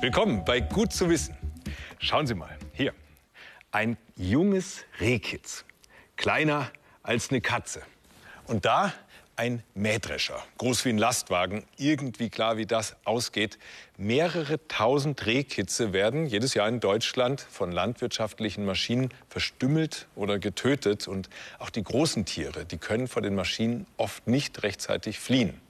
Willkommen bei Gut zu wissen. Schauen Sie mal, hier. Ein junges Rehkitz. Kleiner als eine Katze. Und da ein Mähdrescher, groß wie ein Lastwagen. Irgendwie klar, wie das ausgeht. Mehrere tausend Rehkitze werden jedes Jahr in Deutschland von landwirtschaftlichen Maschinen verstümmelt oder getötet. Und auch die großen Tiere, die können vor den Maschinen oft nicht rechtzeitig fliehen.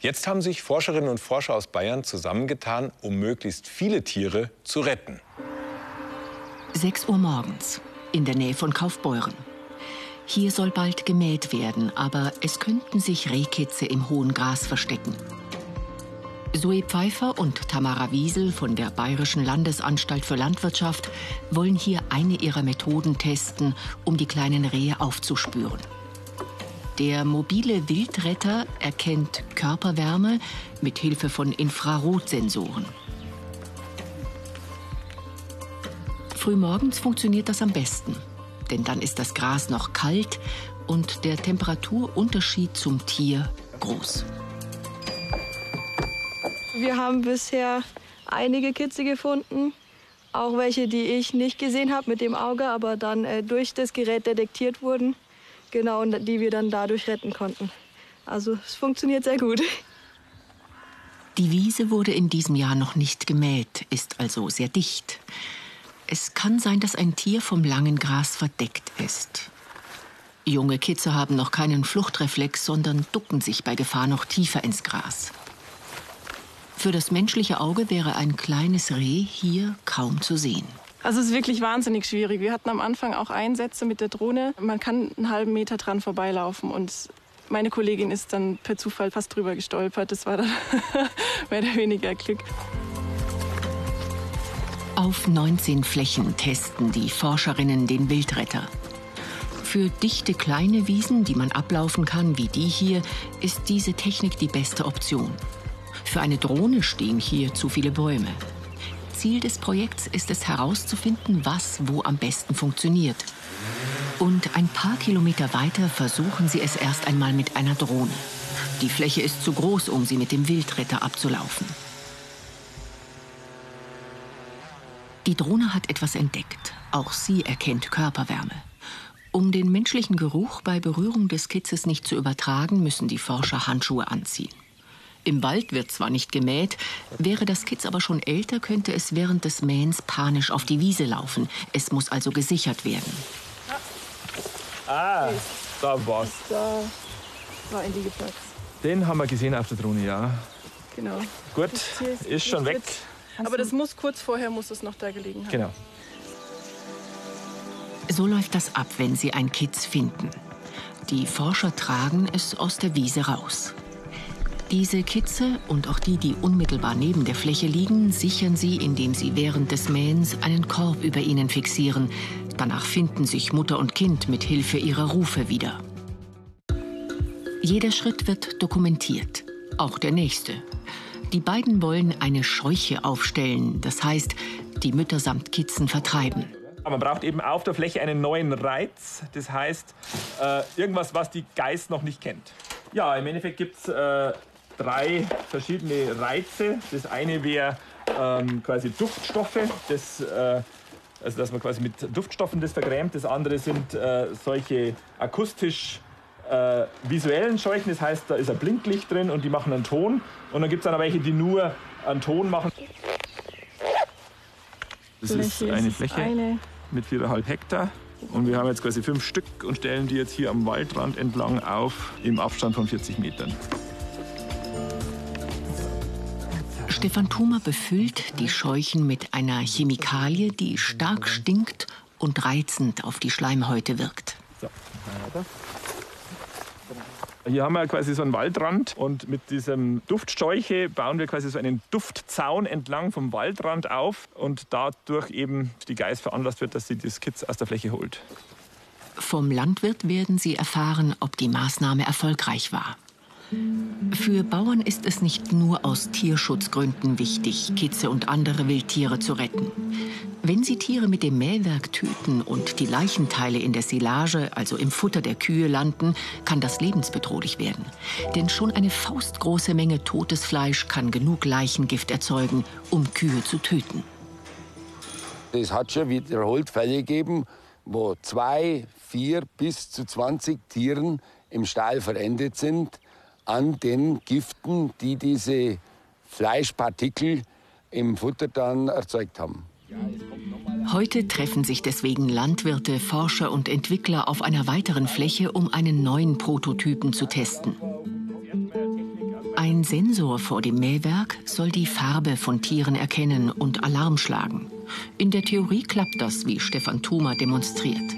Jetzt haben sich Forscherinnen und Forscher aus Bayern zusammengetan, um möglichst viele Tiere zu retten. 6 Uhr morgens in der Nähe von Kaufbeuren. Hier soll bald gemäht werden, aber es könnten sich Rehkitze im hohen Gras verstecken. Zoe Pfeiffer und Tamara Wiesel von der Bayerischen Landesanstalt für Landwirtschaft wollen hier eine ihrer Methoden testen, um die kleinen Rehe aufzuspüren. Der mobile Wildretter erkennt Körperwärme mit Hilfe von Infrarotsensoren. Frühmorgens funktioniert das am besten, denn dann ist das Gras noch kalt und der Temperaturunterschied zum Tier groß. Wir haben bisher einige Kitze gefunden, auch welche, die ich nicht gesehen habe mit dem Auge, aber dann äh, durch das Gerät detektiert wurden. Genau, und die wir dann dadurch retten konnten. Also es funktioniert sehr gut. Die Wiese wurde in diesem Jahr noch nicht gemäht, ist also sehr dicht. Es kann sein, dass ein Tier vom langen Gras verdeckt ist. Junge Kitze haben noch keinen Fluchtreflex, sondern ducken sich bei Gefahr noch tiefer ins Gras. Für das menschliche Auge wäre ein kleines Reh hier kaum zu sehen. Also es ist wirklich wahnsinnig schwierig. Wir hatten am Anfang auch Einsätze mit der Drohne. Man kann einen halben Meter dran vorbeilaufen und meine Kollegin ist dann per Zufall fast drüber gestolpert. Das war dann mehr oder weniger Glück. Auf 19 Flächen testen die Forscherinnen den Wildretter. Für dichte kleine Wiesen, die man ablaufen kann, wie die hier, ist diese Technik die beste Option. Für eine Drohne stehen hier zu viele Bäume. Ziel des Projekts ist es herauszufinden, was wo am besten funktioniert. Und ein paar Kilometer weiter versuchen sie es erst einmal mit einer Drohne. Die Fläche ist zu groß, um sie mit dem Wildretter abzulaufen. Die Drohne hat etwas entdeckt. Auch sie erkennt Körperwärme. Um den menschlichen Geruch bei Berührung des Kitzes nicht zu übertragen, müssen die Forscher Handschuhe anziehen. Im Wald wird zwar nicht gemäht, wäre das Kitz aber schon älter, könnte es während des Mähens panisch auf die Wiese laufen. Es muss also gesichert werden. Ah, da war's. Da war ein Liegeplatz. Den haben wir gesehen auf der Drohne, ja. Genau. Gut, ist schon weg. Aber das muss kurz vorher muss es noch da gelegen haben. Genau. So läuft das ab, wenn sie ein Kitz finden. Die Forscher tragen es aus der Wiese raus. Diese Kitze und auch die, die unmittelbar neben der Fläche liegen, sichern sie, indem sie während des Mähens einen Korb über ihnen fixieren. Danach finden sich Mutter und Kind mit Hilfe ihrer Rufe wieder. Jeder Schritt wird dokumentiert, auch der nächste. Die beiden wollen eine Scheuche aufstellen, das heißt, die Mütter samt Kitzen vertreiben. Man braucht eben auf der Fläche einen neuen Reiz, das heißt äh, irgendwas, was die Geist noch nicht kennt. Ja, im Endeffekt gibt es äh, drei verschiedene Reize. Das eine wäre ähm, quasi Duftstoffe, das, äh, also dass man quasi mit Duftstoffen das vergrämt. Das andere sind äh, solche akustisch äh, visuellen Scheuchen, das heißt, da ist ein Blinklicht drin und die machen einen Ton. Und dann gibt es dann welche, die nur einen Ton machen. Das ist eine Fläche eine. mit 4,5 Hektar. Und wir haben jetzt quasi fünf Stück und stellen die jetzt hier am Waldrand entlang auf im Abstand von 40 Metern. Stefan Thumer befüllt die Scheuchen mit einer Chemikalie, die stark stinkt und reizend auf die Schleimhäute wirkt. So, hier haben wir quasi so einen Waldrand und mit diesem Duftscheuche bauen wir quasi so einen Duftzaun entlang vom Waldrand auf und dadurch eben die Geiß veranlasst wird, dass sie das Kitz aus der Fläche holt. Vom Landwirt werden sie erfahren, ob die Maßnahme erfolgreich war. Für Bauern ist es nicht nur aus Tierschutzgründen wichtig, Kitze und andere Wildtiere zu retten. Wenn sie Tiere mit dem Mähwerk töten und die Leichenteile in der Silage, also im Futter der Kühe, landen, kann das lebensbedrohlich werden. Denn schon eine faustgroße Menge totes Fleisch kann genug Leichengift erzeugen, um Kühe zu töten. Es hat schon wiederholt Fälle gegeben, wo zwei, vier bis zu 20 Tieren im Stall verendet sind an den Giften, die diese Fleischpartikel im Futter dann erzeugt haben. Heute treffen sich deswegen Landwirte, Forscher und Entwickler auf einer weiteren Fläche, um einen neuen Prototypen zu testen. Ein Sensor vor dem Mähwerk soll die Farbe von Tieren erkennen und Alarm schlagen. In der Theorie klappt das, wie Stefan Thuma demonstriert.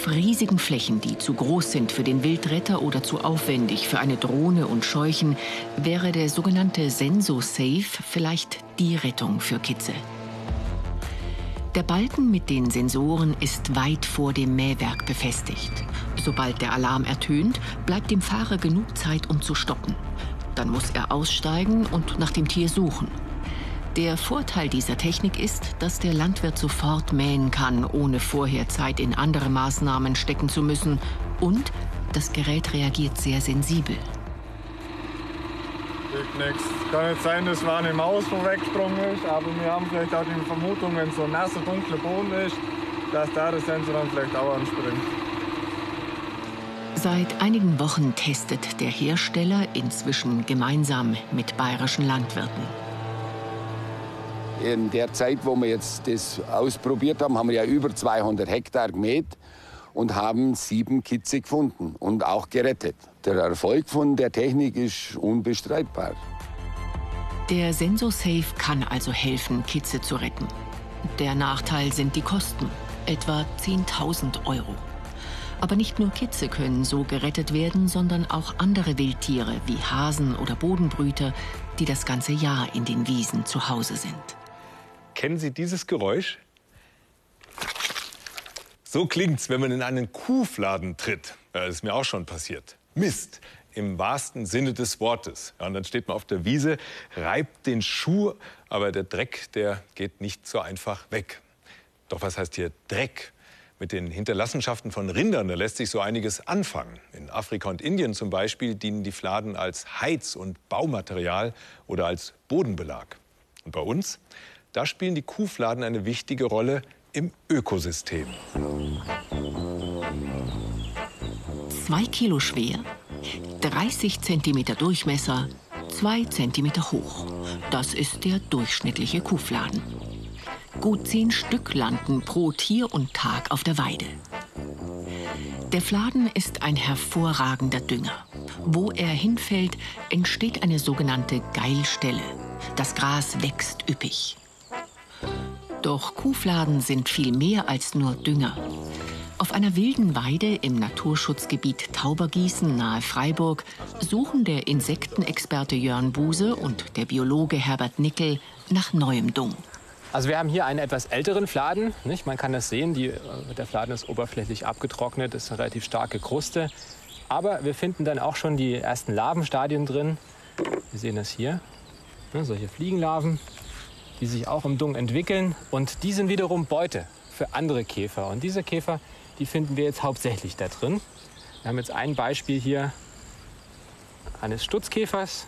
Auf riesigen Flächen, die zu groß sind für den Wildretter oder zu aufwendig für eine Drohne und Scheuchen, wäre der sogenannte Senso-Safe vielleicht die Rettung für Kitze. Der Balken mit den Sensoren ist weit vor dem Mähwerk befestigt. Sobald der Alarm ertönt, bleibt dem Fahrer genug Zeit, um zu stoppen. Dann muss er aussteigen und nach dem Tier suchen. Der Vorteil dieser Technik ist, dass der Landwirt sofort mähen kann, ohne vorher Zeit in andere Maßnahmen stecken zu müssen. Und das Gerät reagiert sehr sensibel. Nichts. Kann nicht sein, dass war eine Maus vorweggesprungen ist, aber wir haben vielleicht auch die Vermutung, wenn so ein nasser, dunkler Boden ist, dass da der Sensor dann vielleicht auch anspringt. Seit einigen Wochen testet der Hersteller inzwischen gemeinsam mit bayerischen Landwirten. In der Zeit, wo wir jetzt das ausprobiert haben, haben wir ja über 200 Hektar gemäht und haben sieben Kitze gefunden und auch gerettet. Der Erfolg von der Technik ist unbestreitbar. Der SensoSafe kann also helfen, Kitze zu retten. Der Nachteil sind die Kosten, etwa 10.000 Euro. Aber nicht nur Kitze können so gerettet werden, sondern auch andere Wildtiere wie Hasen oder Bodenbrüter, die das ganze Jahr in den Wiesen zu Hause sind. Kennen Sie dieses Geräusch? So klingt's, wenn man in einen Kuhfladen tritt. Das ist mir auch schon passiert. Mist im wahrsten Sinne des Wortes. Ja, und dann steht man auf der Wiese, reibt den Schuh, aber der Dreck, der geht nicht so einfach weg. Doch was heißt hier Dreck? Mit den Hinterlassenschaften von Rindern, da lässt sich so einiges anfangen. In Afrika und Indien zum Beispiel dienen die Fladen als Heiz- und Baumaterial oder als Bodenbelag. Und bei uns, da spielen die Kuhfladen eine wichtige Rolle im Ökosystem. Zwei Kilo schwer, 30 Zentimeter Durchmesser, zwei Zentimeter hoch. Das ist der durchschnittliche Kuhfladen. Gut zehn Stück landen pro Tier und Tag auf der Weide. Der Fladen ist ein hervorragender Dünger. Wo er hinfällt, entsteht eine sogenannte Geilstelle. Das Gras wächst üppig. Doch Kuhfladen sind viel mehr als nur Dünger. Auf einer wilden Weide im Naturschutzgebiet Taubergießen nahe Freiburg suchen der Insektenexperte Jörn Buse und der Biologe Herbert Nickel nach neuem Dung. Also wir haben hier einen etwas älteren Fladen. Nicht? Man kann das sehen, die, der Fladen ist oberflächlich abgetrocknet, ist eine relativ starke Kruste. Aber wir finden dann auch schon die ersten Larvenstadien drin. Wir sehen das hier, ne, solche Fliegenlarven, die sich auch im Dung entwickeln. Und die sind wiederum Beute für andere Käfer. Und diese Käfer, die finden wir jetzt hauptsächlich da drin. Wir haben jetzt ein Beispiel hier eines Stutzkäfers,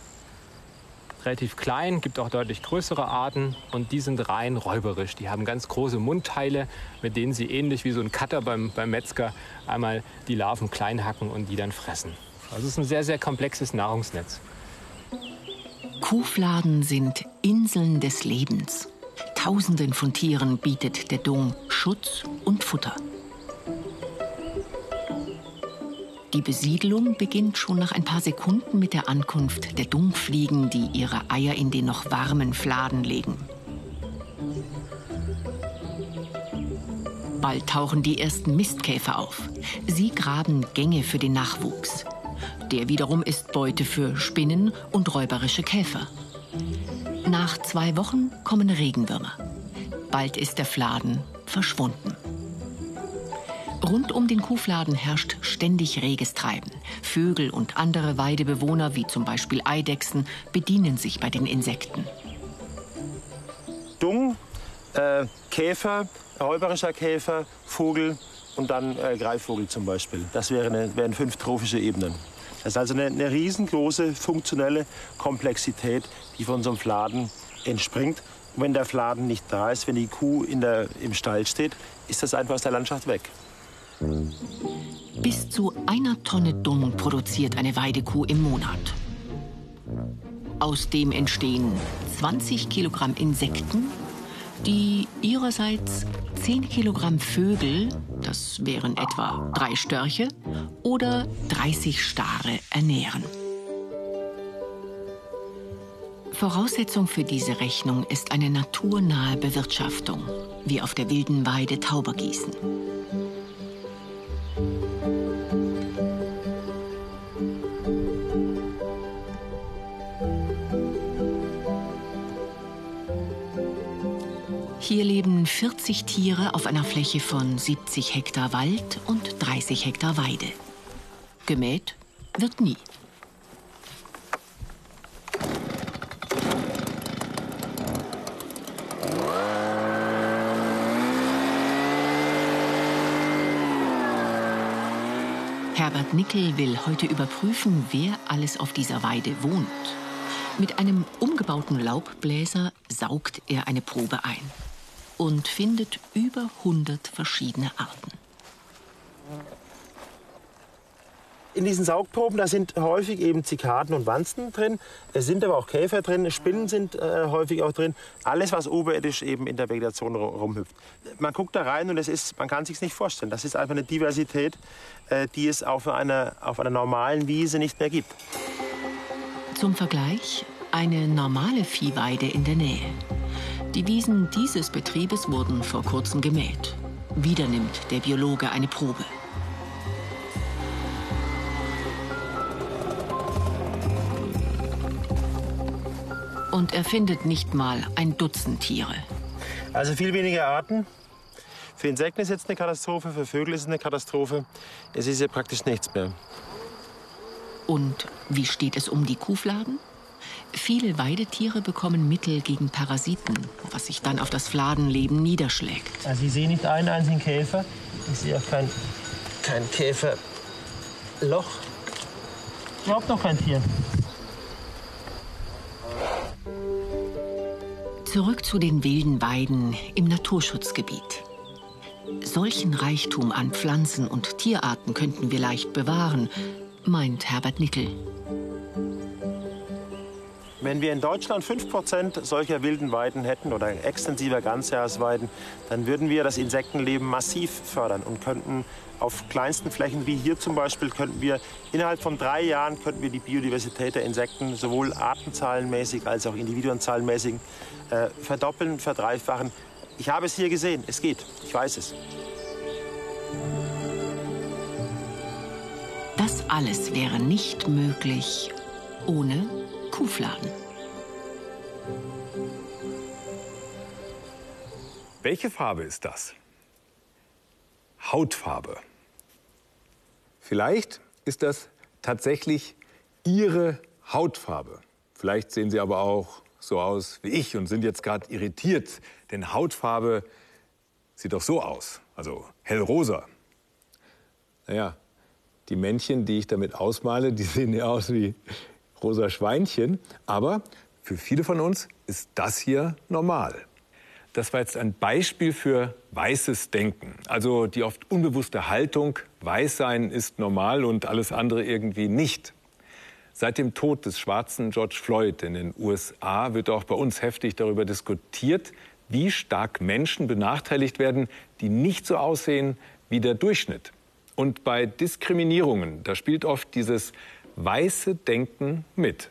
relativ klein, gibt auch deutlich größere Arten und die sind rein räuberisch. Die haben ganz große Mundteile, mit denen sie ähnlich wie so ein Cutter beim, beim Metzger einmal die Larven klein hacken und die dann fressen. Also es ist ein sehr, sehr komplexes Nahrungsnetz. Kuhfladen sind Inseln des Lebens. Tausenden von Tieren bietet der Dung Schutz und Futter. Die Besiedlung beginnt schon nach ein paar Sekunden mit der Ankunft der Dungfliegen, die ihre Eier in den noch warmen Fladen legen. Bald tauchen die ersten Mistkäfer auf. Sie graben Gänge für den Nachwuchs. Der wiederum ist Beute für Spinnen und räuberische Käfer. Nach zwei Wochen kommen Regenwürmer. Bald ist der Fladen verschwunden. Rund um den Kuhfladen herrscht ständig reges Treiben. Vögel und andere Weidebewohner, wie zum Beispiel Eidechsen, bedienen sich bei den Insekten. Dung, äh, Käfer, räuberischer Käfer, Vogel und dann äh, Greifvogel zum Beispiel. Das wären, wären fünf trophische Ebenen. Das ist also eine, eine riesengroße funktionelle Komplexität, die von so einem Fladen entspringt. Und wenn der Fladen nicht da ist, wenn die Kuh in der, im Stall steht, ist das einfach aus der Landschaft weg. Bis zu einer Tonne Dung produziert eine Weidekuh im Monat. Aus dem entstehen 20 Kilogramm Insekten, die ihrerseits 10 Kilogramm Vögel, das wären etwa drei Störche, oder 30 Stare ernähren. Voraussetzung für diese Rechnung ist eine naturnahe Bewirtschaftung, wie auf der wilden Weide Taubergießen. Hier leben 40 Tiere auf einer Fläche von 70 Hektar Wald und 30 Hektar Weide. Gemäht wird nie. Herbert Nickel will heute überprüfen, wer alles auf dieser Weide wohnt. Mit einem umgebauten Laubbläser saugt er eine Probe ein und findet über 100 verschiedene Arten. In diesen Saugproben, da sind häufig eben Zikaden und Wanzen drin. Es sind aber auch Käfer drin, Spinnen sind äh, häufig auch drin. Alles, was oberirdisch eben in der Vegetation rumhüpft. Man guckt da rein und es ist, man kann sich nicht vorstellen. Das ist einfach eine Diversität, äh, die es auf einer, auf einer normalen Wiese nicht mehr gibt. Zum Vergleich eine normale Viehweide in der Nähe. Die Wiesen dieses Betriebes wurden vor kurzem gemäht. Wieder nimmt der Biologe eine Probe. Und er findet nicht mal ein Dutzend Tiere. Also viel weniger Arten. Für Insekten ist jetzt eine Katastrophe, für Vögel ist es eine Katastrophe. Es ist ja praktisch nichts mehr. Und wie steht es um die Kuhfladen? Viele Weidetiere bekommen Mittel gegen Parasiten, was sich dann auf das Fladenleben niederschlägt. Also ich sehe nicht einen einzigen Käfer. Ich sehe auch kein, kein Käferloch. Überhaupt noch kein Tier. Zurück zu den wilden Weiden im Naturschutzgebiet. Solchen Reichtum an Pflanzen und Tierarten könnten wir leicht bewahren, meint Herbert Nickel. Wenn wir in Deutschland 5% solcher wilden Weiden hätten oder extensiver Ganzjahresweiden, dann würden wir das Insektenleben massiv fördern und könnten auf kleinsten Flächen wie hier zum Beispiel könnten wir innerhalb von drei Jahren könnten wir die Biodiversität der Insekten sowohl artenzahlenmäßig als auch individuenzahlenmäßig äh, verdoppeln, verdreifachen. Ich habe es hier gesehen, es geht, ich weiß es. Das alles wäre nicht möglich ohne Kuhfladen. Welche Farbe ist das? Hautfarbe. Vielleicht ist das tatsächlich Ihre Hautfarbe. Vielleicht sehen Sie aber auch so aus wie ich und sind jetzt gerade irritiert, denn Hautfarbe sieht doch so aus, also hellrosa. Naja, die Männchen, die ich damit ausmale, die sehen ja aus wie rosa Schweinchen. Aber für viele von uns ist das hier normal. Das war jetzt ein Beispiel für weißes Denken. Also die oft unbewusste Haltung, weiß sein ist normal und alles andere irgendwie nicht. Seit dem Tod des schwarzen George Floyd in den USA wird auch bei uns heftig darüber diskutiert, wie stark Menschen benachteiligt werden, die nicht so aussehen wie der Durchschnitt. Und bei Diskriminierungen, da spielt oft dieses weiße Denken mit.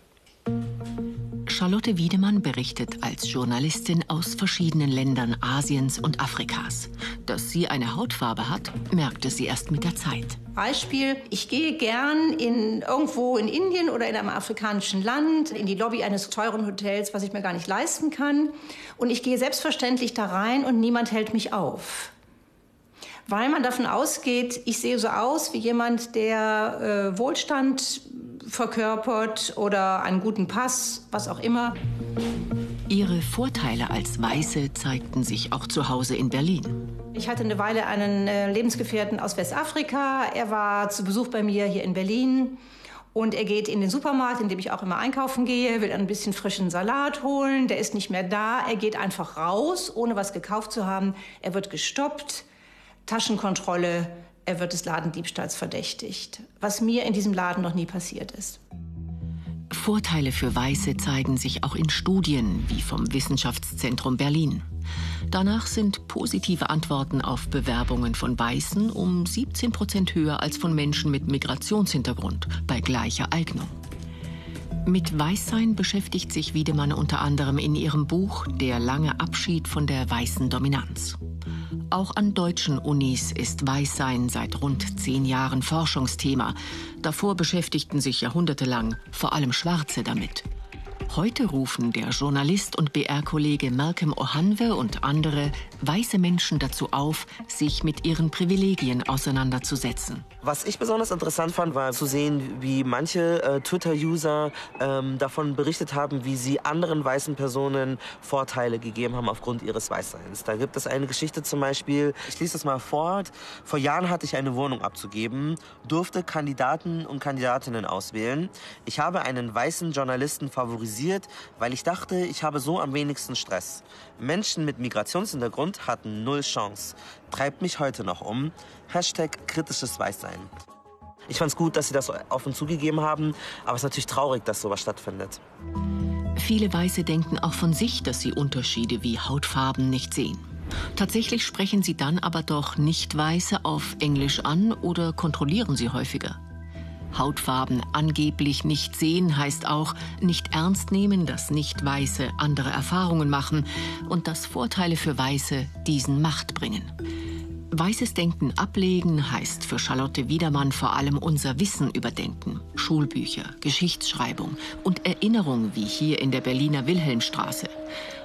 Charlotte Wiedemann berichtet als Journalistin aus verschiedenen Ländern Asiens und Afrikas. Dass sie eine Hautfarbe hat, merkte sie erst mit der Zeit. Beispiel, ich gehe gern in, irgendwo in Indien oder in einem afrikanischen Land in die Lobby eines teuren Hotels, was ich mir gar nicht leisten kann. Und ich gehe selbstverständlich da rein und niemand hält mich auf. Weil man davon ausgeht, ich sehe so aus wie jemand, der äh, Wohlstand verkörpert oder einen guten Pass, was auch immer. Ihre Vorteile als Weiße zeigten sich auch zu Hause in Berlin. Ich hatte eine Weile einen äh, Lebensgefährten aus Westafrika. Er war zu Besuch bei mir hier in Berlin. Und er geht in den Supermarkt, in dem ich auch immer einkaufen gehe, will ein bisschen frischen Salat holen. Der ist nicht mehr da. Er geht einfach raus, ohne was gekauft zu haben. Er wird gestoppt. Taschenkontrolle. Er wird des Ladendiebstahls verdächtigt. Was mir in diesem Laden noch nie passiert ist. Vorteile für Weiße zeigen sich auch in Studien wie vom Wissenschaftszentrum Berlin. Danach sind positive Antworten auf Bewerbungen von Weißen um 17 Prozent höher als von Menschen mit Migrationshintergrund bei gleicher Eignung. Mit Weißsein beschäftigt sich Wiedemann unter anderem in ihrem Buch Der lange Abschied von der weißen Dominanz. Auch an deutschen Unis ist Weißsein seit rund zehn Jahren Forschungsthema. Davor beschäftigten sich jahrhundertelang vor allem Schwarze damit. Heute rufen der Journalist und BR-Kollege Malcolm Ohanwe und andere weiße Menschen dazu auf, sich mit ihren Privilegien auseinanderzusetzen. Was ich besonders interessant fand, war zu sehen, wie manche äh, Twitter-User ähm, davon berichtet haben, wie sie anderen weißen Personen Vorteile gegeben haben aufgrund ihres Weißseins. Da gibt es eine Geschichte zum Beispiel, ich lese das mal fort. Vor Jahren hatte ich eine Wohnung abzugeben, durfte Kandidaten und Kandidatinnen auswählen. Ich habe einen weißen Journalisten favorisiert, weil ich dachte, ich habe so am wenigsten Stress. Menschen mit Migrationshintergrund hatten null Chance. Treibt mich heute noch um. Hashtag kritisches Weißsein. Ich fand es gut, dass sie das offen zugegeben haben, aber es ist natürlich traurig, dass sowas stattfindet. Viele Weiße denken auch von sich, dass sie Unterschiede wie Hautfarben nicht sehen. Tatsächlich sprechen sie dann aber doch Nicht-Weiße auf Englisch an oder kontrollieren sie häufiger. Hautfarben angeblich nicht sehen heißt auch nicht ernst nehmen, dass Nicht-Weiße andere Erfahrungen machen und dass Vorteile für Weiße diesen Macht bringen. Weißes Denken ablegen heißt für Charlotte Wiedermann vor allem unser Wissen überdenken. Schulbücher, Geschichtsschreibung und Erinnerung wie hier in der Berliner Wilhelmstraße.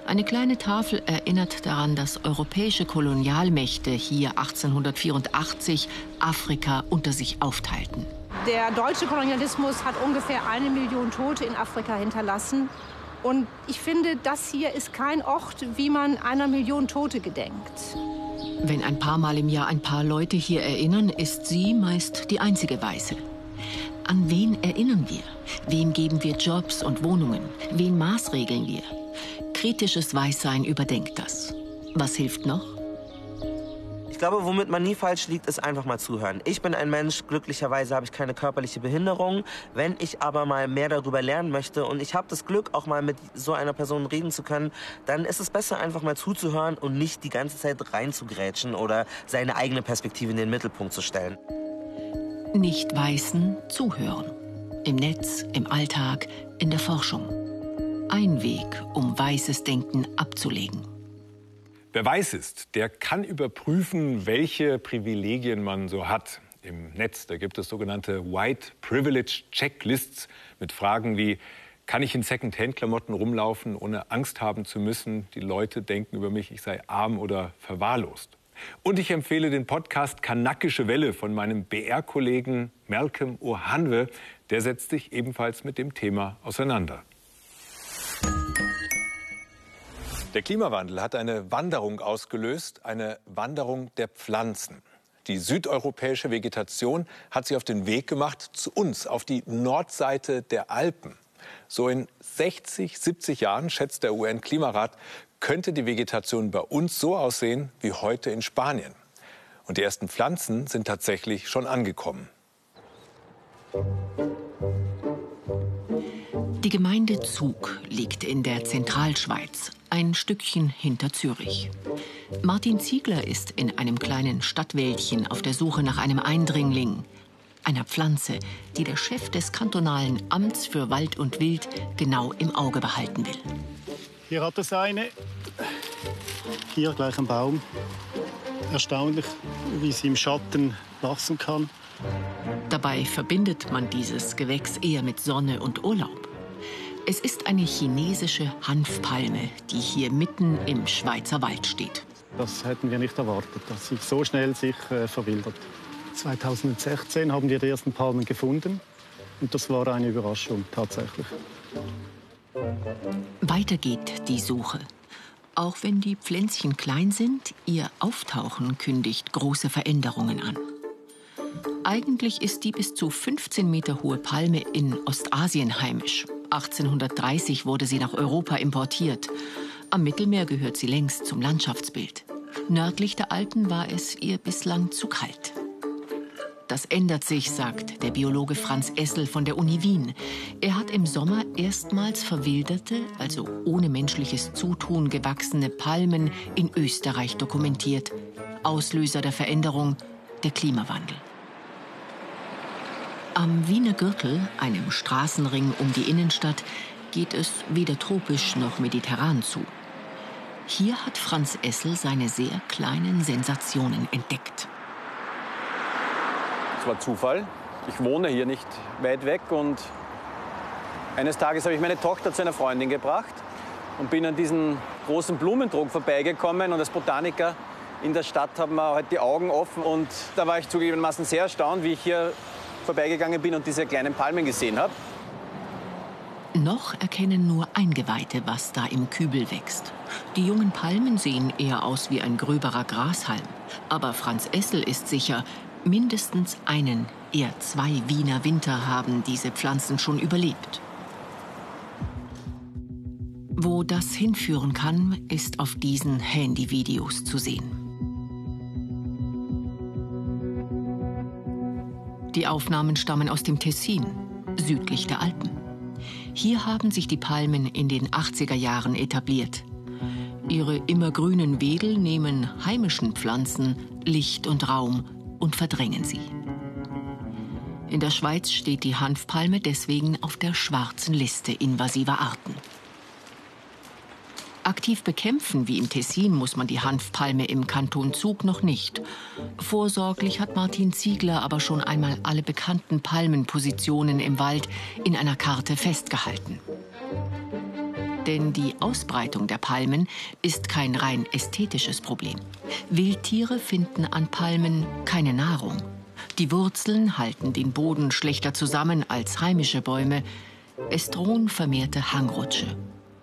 Eine kleine Tafel erinnert daran, dass europäische Kolonialmächte hier 1884 Afrika unter sich aufteilten. Der deutsche Kolonialismus hat ungefähr eine Million Tote in Afrika hinterlassen. Und ich finde, das hier ist kein Ort, wie man einer Million Tote gedenkt. Wenn ein paar Mal im Jahr ein paar Leute hier erinnern, ist sie meist die einzige Weiße. An wen erinnern wir? Wem geben wir Jobs und Wohnungen? Wen maßregeln wir? Kritisches Weißsein überdenkt das. Was hilft noch? Ich glaube, womit man nie falsch liegt, ist einfach mal zuhören. Ich bin ein Mensch, glücklicherweise habe ich keine körperliche Behinderung. Wenn ich aber mal mehr darüber lernen möchte und ich habe das Glück, auch mal mit so einer Person reden zu können, dann ist es besser, einfach mal zuzuhören und nicht die ganze Zeit reinzugrätschen oder seine eigene Perspektive in den Mittelpunkt zu stellen. Nicht Weißen zuhören. Im Netz, im Alltag, in der Forschung. Ein Weg, um weißes Denken abzulegen. Wer weiß ist, der kann überprüfen, welche Privilegien man so hat. Im Netz, da gibt es sogenannte White Privilege Checklists mit Fragen wie, kann ich in Second-Hand-Klamotten rumlaufen, ohne Angst haben zu müssen, die Leute denken über mich, ich sei arm oder verwahrlost. Und ich empfehle den Podcast Kanakische Welle von meinem BR-Kollegen Malcolm Ohanwe. Der setzt sich ebenfalls mit dem Thema auseinander. Der Klimawandel hat eine Wanderung ausgelöst, eine Wanderung der Pflanzen. Die südeuropäische Vegetation hat sich auf den Weg gemacht zu uns, auf die Nordseite der Alpen. So in 60, 70 Jahren, schätzt der UN-Klimarat, könnte die Vegetation bei uns so aussehen wie heute in Spanien. Und die ersten Pflanzen sind tatsächlich schon angekommen. Die Gemeinde Zug liegt in der Zentralschweiz, ein Stückchen hinter Zürich. Martin Ziegler ist in einem kleinen Stadtwäldchen auf der Suche nach einem Eindringling, einer Pflanze, die der Chef des kantonalen Amts für Wald und Wild genau im Auge behalten will. Hier hat es eine. Hier gleich ein Baum. Erstaunlich, wie sie im Schatten wachsen kann. Dabei verbindet man dieses Gewächs eher mit Sonne und Urlaub. Es ist eine chinesische Hanfpalme, die hier mitten im Schweizer Wald steht. Das hätten wir nicht erwartet, dass sie so schnell sich äh, verwildert. 2016 haben wir die ersten Palmen gefunden und das war eine Überraschung tatsächlich. Weiter geht die Suche. Auch wenn die Pflänzchen klein sind, ihr Auftauchen kündigt große Veränderungen an. Eigentlich ist die bis zu 15 Meter hohe Palme in Ostasien heimisch. 1830 wurde sie nach Europa importiert. Am Mittelmeer gehört sie längst zum Landschaftsbild. Nördlich der Alpen war es ihr bislang zu kalt. Das ändert sich, sagt der Biologe Franz Essel von der Uni Wien. Er hat im Sommer erstmals verwilderte, also ohne menschliches Zutun gewachsene Palmen in Österreich dokumentiert. Auslöser der Veränderung der Klimawandel. Am Wiener Gürtel, einem Straßenring um die Innenstadt, geht es weder tropisch noch mediterran zu. Hier hat Franz Essel seine sehr kleinen Sensationen entdeckt war Zufall. Ich wohne hier nicht weit weg und eines Tages habe ich meine Tochter zu einer Freundin gebracht und bin an diesen großen Blumentrog vorbeigekommen und als Botaniker in der Stadt haben wir halt die Augen offen und da war ich zugegebenermaßen sehr erstaunt, wie ich hier vorbeigegangen bin und diese kleinen Palmen gesehen habe. Noch erkennen nur Eingeweihte, was da im Kübel wächst. Die jungen Palmen sehen eher aus wie ein gröberer Grashalm. Aber Franz Essel ist sicher, Mindestens einen, eher zwei Wiener Winter haben diese Pflanzen schon überlebt. Wo das hinführen kann, ist auf diesen Handyvideos zu sehen. Die Aufnahmen stammen aus dem Tessin, südlich der Alpen. Hier haben sich die Palmen in den 80er Jahren etabliert. Ihre immergrünen Wedel nehmen heimischen Pflanzen Licht und Raum und verdrängen sie. In der Schweiz steht die Hanfpalme deswegen auf der schwarzen Liste invasiver Arten. Aktiv bekämpfen wie im Tessin muss man die Hanfpalme im Kanton Zug noch nicht. Vorsorglich hat Martin Ziegler aber schon einmal alle bekannten Palmenpositionen im Wald in einer Karte festgehalten. Denn die Ausbreitung der Palmen ist kein rein ästhetisches Problem. Wildtiere finden an Palmen keine Nahrung. Die Wurzeln halten den Boden schlechter zusammen als heimische Bäume. Es drohen vermehrte Hangrutsche.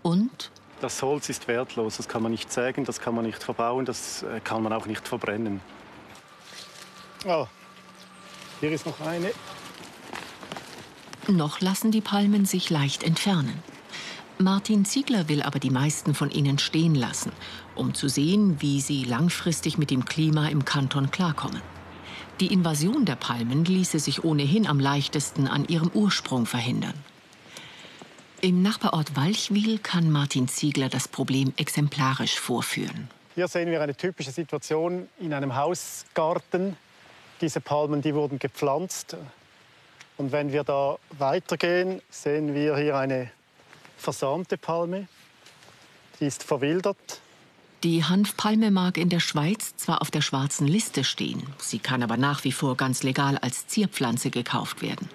Und? Das Holz ist wertlos. Das kann man nicht sägen, das kann man nicht verbauen, das äh, kann man auch nicht verbrennen. Oh, hier ist noch eine. Noch lassen die Palmen sich leicht entfernen. Martin Ziegler will aber die meisten von ihnen stehen lassen, um zu sehen, wie sie langfristig mit dem Klima im Kanton klarkommen. Die Invasion der Palmen ließe sich ohnehin am leichtesten an ihrem Ursprung verhindern. Im Nachbarort Walchwil kann Martin Ziegler das Problem exemplarisch vorführen. Hier sehen wir eine typische Situation in einem Hausgarten. Diese Palmen die wurden gepflanzt. Und wenn wir da weitergehen, sehen wir hier eine versamte Palme. Die ist verwildert. Die Hanfpalme mag in der Schweiz zwar auf der schwarzen Liste stehen, sie kann aber nach wie vor ganz legal als Zierpflanze gekauft werden.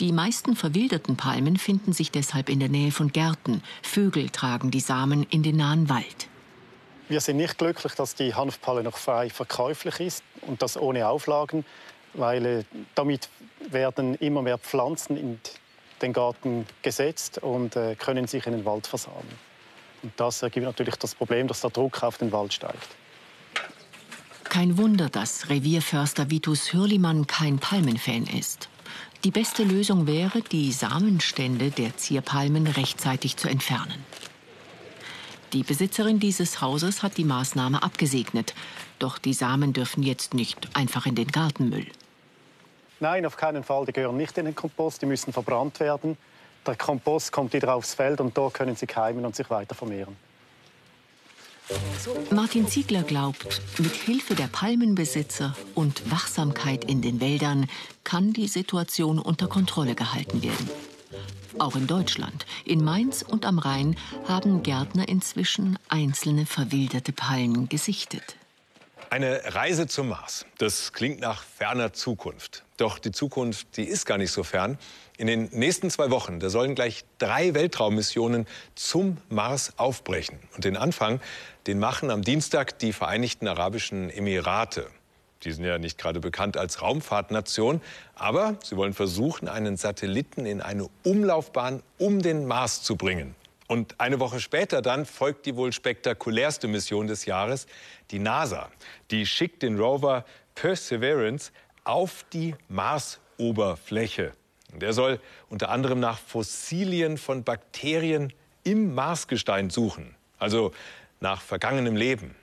Die meisten verwilderten Palmen finden sich deshalb in der Nähe von Gärten. Vögel tragen die Samen in den nahen Wald. Wir sind nicht glücklich, dass die Hanfpalme noch frei verkäuflich ist und das ohne Auflagen, weil äh, damit werden immer mehr Pflanzen in den Garten gesetzt und äh, können sich in den Wald versammeln. Und das ergibt natürlich das Problem, dass der Druck auf den Wald steigt. Kein Wunder, dass Revierförster Vitus Hürlimann kein Palmenfan ist. Die beste Lösung wäre, die Samenstände der Zierpalmen rechtzeitig zu entfernen. Die Besitzerin dieses Hauses hat die Maßnahme abgesegnet. Doch die Samen dürfen jetzt nicht einfach in den Gartenmüll. Nein, auf keinen Fall. Die gehören nicht in den Kompost, die müssen verbrannt werden. Der Kompost kommt wieder aufs Feld und dort können sie keimen und sich weiter vermehren. Martin Ziegler glaubt, mit Hilfe der Palmenbesitzer und Wachsamkeit in den Wäldern kann die Situation unter Kontrolle gehalten werden. Auch in Deutschland, in Mainz und am Rhein, haben Gärtner inzwischen einzelne verwilderte Palmen gesichtet. Eine Reise zum Mars, das klingt nach ferner Zukunft. Doch die Zukunft, die ist gar nicht so fern. In den nächsten zwei Wochen, da sollen gleich drei Weltraummissionen zum Mars aufbrechen. Und den Anfang, den machen am Dienstag die Vereinigten Arabischen Emirate. Die sind ja nicht gerade bekannt als Raumfahrtnation, aber sie wollen versuchen, einen Satelliten in eine Umlaufbahn um den Mars zu bringen. Und eine Woche später dann folgt die wohl spektakulärste Mission des Jahres, die NASA. Die schickt den Rover Perseverance auf die Marsoberfläche. Der soll unter anderem nach Fossilien von Bakterien im Marsgestein suchen, also nach vergangenem Leben.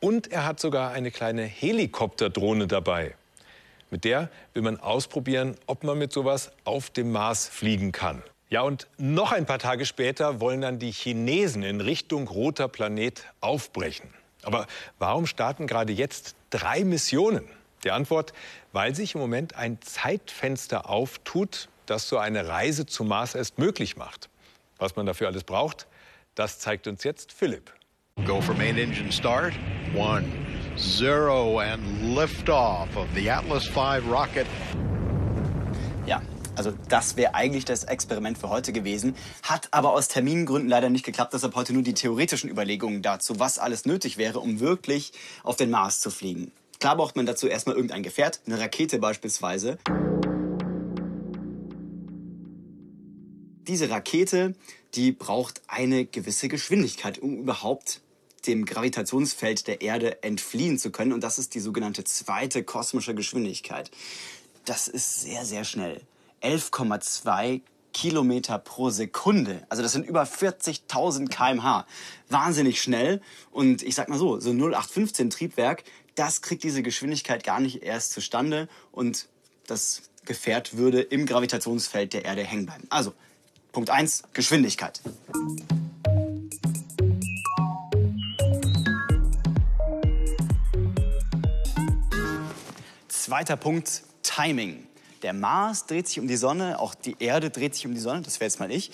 Und er hat sogar eine kleine Helikopterdrohne dabei. Mit der will man ausprobieren, ob man mit sowas auf dem Mars fliegen kann. Ja, und noch ein paar Tage später wollen dann die Chinesen in Richtung roter Planet aufbrechen. Aber warum starten gerade jetzt drei Missionen? Die Antwort, weil sich im Moment ein Zeitfenster auftut, das so eine Reise zum Mars erst möglich macht. Was man dafür alles braucht, das zeigt uns jetzt Philipp. Go for main engine start. One, zero and liftoff of the Atlas V rocket. Ja, also das wäre eigentlich das Experiment für heute gewesen, hat aber aus Termingründen leider nicht geklappt. Deshalb heute nur die theoretischen Überlegungen dazu, was alles nötig wäre, um wirklich auf den Mars zu fliegen. Klar braucht man dazu erstmal irgendein Gefährt, eine Rakete beispielsweise. Diese Rakete, die braucht eine gewisse Geschwindigkeit, um überhaupt dem Gravitationsfeld der Erde entfliehen zu können. Und das ist die sogenannte zweite kosmische Geschwindigkeit. Das ist sehr, sehr schnell. 11,2 Kilometer pro Sekunde. Also das sind über 40.000 kmh. Wahnsinnig schnell. Und ich sag mal so, so 0815 Triebwerk, das kriegt diese Geschwindigkeit gar nicht erst zustande. Und das Gefährt würde im Gravitationsfeld der Erde hängen bleiben. Also, Punkt 1, Geschwindigkeit. Zweiter Punkt, Timing. Der Mars dreht sich um die Sonne, auch die Erde dreht sich um die Sonne, das wäre jetzt mal ich.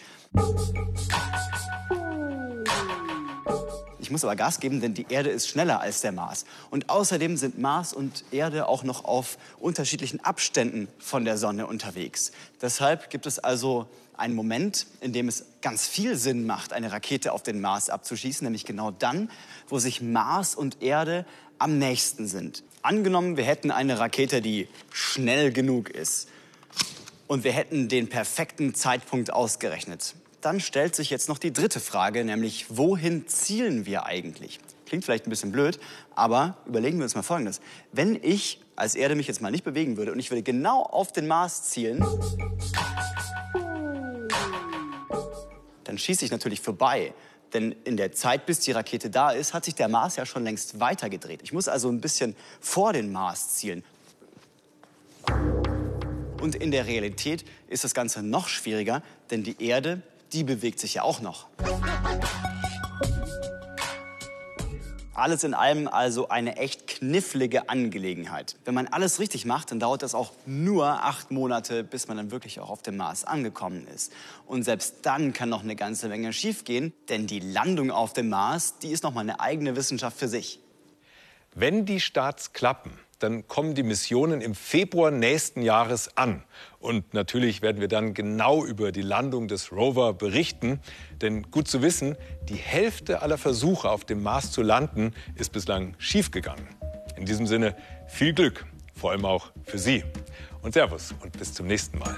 Ich muss aber Gas geben, denn die Erde ist schneller als der Mars. Und außerdem sind Mars und Erde auch noch auf unterschiedlichen Abständen von der Sonne unterwegs. Deshalb gibt es also einen Moment, in dem es ganz viel Sinn macht, eine Rakete auf den Mars abzuschießen, nämlich genau dann, wo sich Mars und Erde am nächsten sind. Angenommen, wir hätten eine Rakete, die schnell genug ist und wir hätten den perfekten Zeitpunkt ausgerechnet. Dann stellt sich jetzt noch die dritte Frage, nämlich wohin zielen wir eigentlich? Klingt vielleicht ein bisschen blöd, aber überlegen wir uns mal Folgendes. Wenn ich als Erde mich jetzt mal nicht bewegen würde und ich würde genau auf den Mars zielen, dann schieße ich natürlich vorbei. Denn in der Zeit, bis die Rakete da ist, hat sich der Mars ja schon längst weitergedreht. Ich muss also ein bisschen vor den Mars zielen. Und in der Realität ist das Ganze noch schwieriger, denn die Erde, die bewegt sich ja auch noch. Alles in allem also eine echt knifflige Angelegenheit. Wenn man alles richtig macht, dann dauert das auch nur acht Monate, bis man dann wirklich auch auf dem Mars angekommen ist. Und selbst dann kann noch eine ganze Menge schiefgehen, denn die Landung auf dem Mars, die ist noch mal eine eigene Wissenschaft für sich. Wenn die Starts klappen, dann kommen die Missionen im Februar nächsten Jahres an. Und natürlich werden wir dann genau über die Landung des Rover berichten. Denn gut zu wissen, die Hälfte aller Versuche auf dem Mars zu landen ist bislang schiefgegangen. In diesem Sinne viel Glück, vor allem auch für Sie. Und Servus und bis zum nächsten Mal.